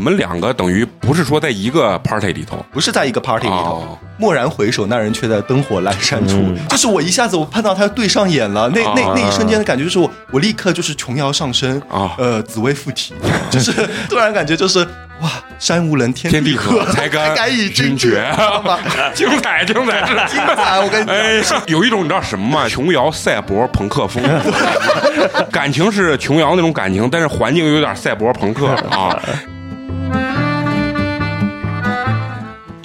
们两个等于不是说在一个 party 里头，不是在一个 party 里头。哦蓦然回首，那人却在灯火阑珊处。嗯就是我一下子我碰到他对上眼了，那那啊那一瞬间的感觉就是我我立刻就是琼瑶上身啊呃紫薇附体，就是突然感觉就是哇山无棱天天地合合，才敢敢以君君绝？精彩精彩！精彩！我跟你讲，哎，有一种你知道什么吗？琼瑶赛博朋克风，感情是琼瑶那种感情，但是环境有点赛博朋克啊。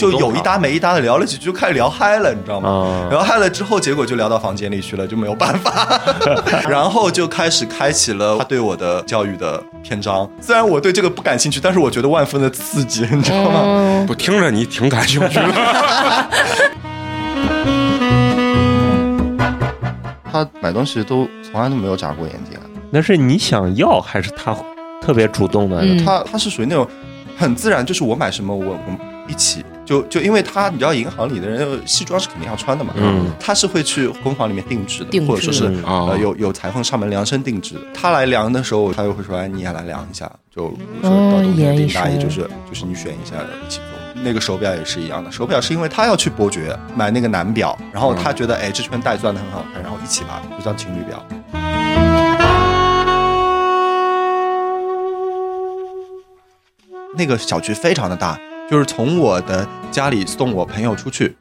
就有一搭没一搭的聊了几句，就开始聊嗨了，你知道吗？啊聊嗨了之后，结果就聊到房间里去了，就没有办法，然后就开始开启了他对我的教育的篇章。虽然我对这个不感兴趣，但是我觉得万分的刺激，你知道吗？嗯，我听着你挺感兴趣的。他买东西都从来都没有眨过眼睛啊。那是你想要还是他特别主动的？嗯他他是属于那种很自然，就是我买什么我我们一起就就因为他你知道银行里的人西装是肯定要穿的嘛，嗯他是会去工坊里面定制的，定制或者说是呃有有裁缝上门量身定制的。他来量的时候，他又会说哎你也来量一下，就比如说哦到冬天也定大衣就是就是你选一下一起做。那个手表也是一样的，手表是因为他要去伯爵买那个男表，然后他觉得哎这圈带钻的很好看，然后一起买，就叫情侣表。那个小区非常的大，就是从我的家里送我朋友出去，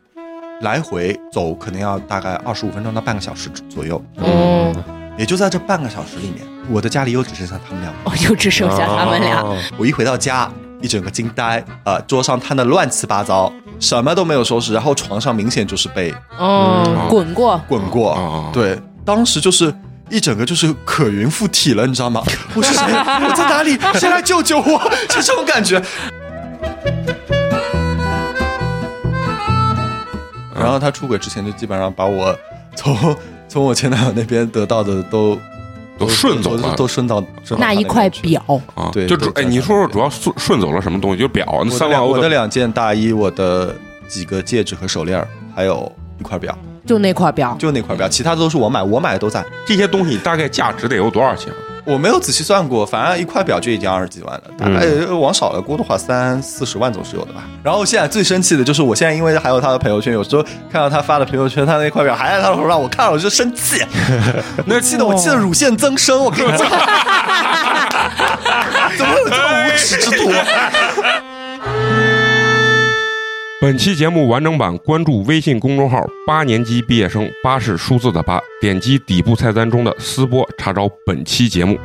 来回走可能要大概二十五分钟到半个小时左右。嗯，也就在这半个小时里面，我的家里又只剩下他们俩。哦，就只剩下他们俩。哦我一回到家，一整个惊呆，呃，桌上摊的乱七八糟，什么都没有收拾，然后床上明显就是被嗯，滚过。滚过。哦对，当时就是。一整个就是可云附体了，你知道吗？我是谁？我在哪里？谁来救救我？就这种感觉。然后他出轨之前就基本上把我从 从我前男友那边得到的都都顺走了都都顺到那一块表，啊，对就主哎，你说说主要顺顺走了什么东西？就是表，那三万我的两件大衣，我的几个戒指和手链，还有一块表，就那块表。就那块表，其他的都是我买，我买的都在。这些东西大概价值得有多少钱？我没有仔细算过，反正一块表就已经二十几万了，大概往少了估的话，三四十万总是有的吧。然后现在最生气的就是，我现在因为还有他的朋友圈，有时候看到他发的朋友圈，他那块表还在他头上，我看了我就生气，那气得我气得乳腺增生，我跟你讲，本期节目完整版，关注微信公众号“八年级毕业生”，八是数字的八，点击底部菜单中的“私播”查找本期节目。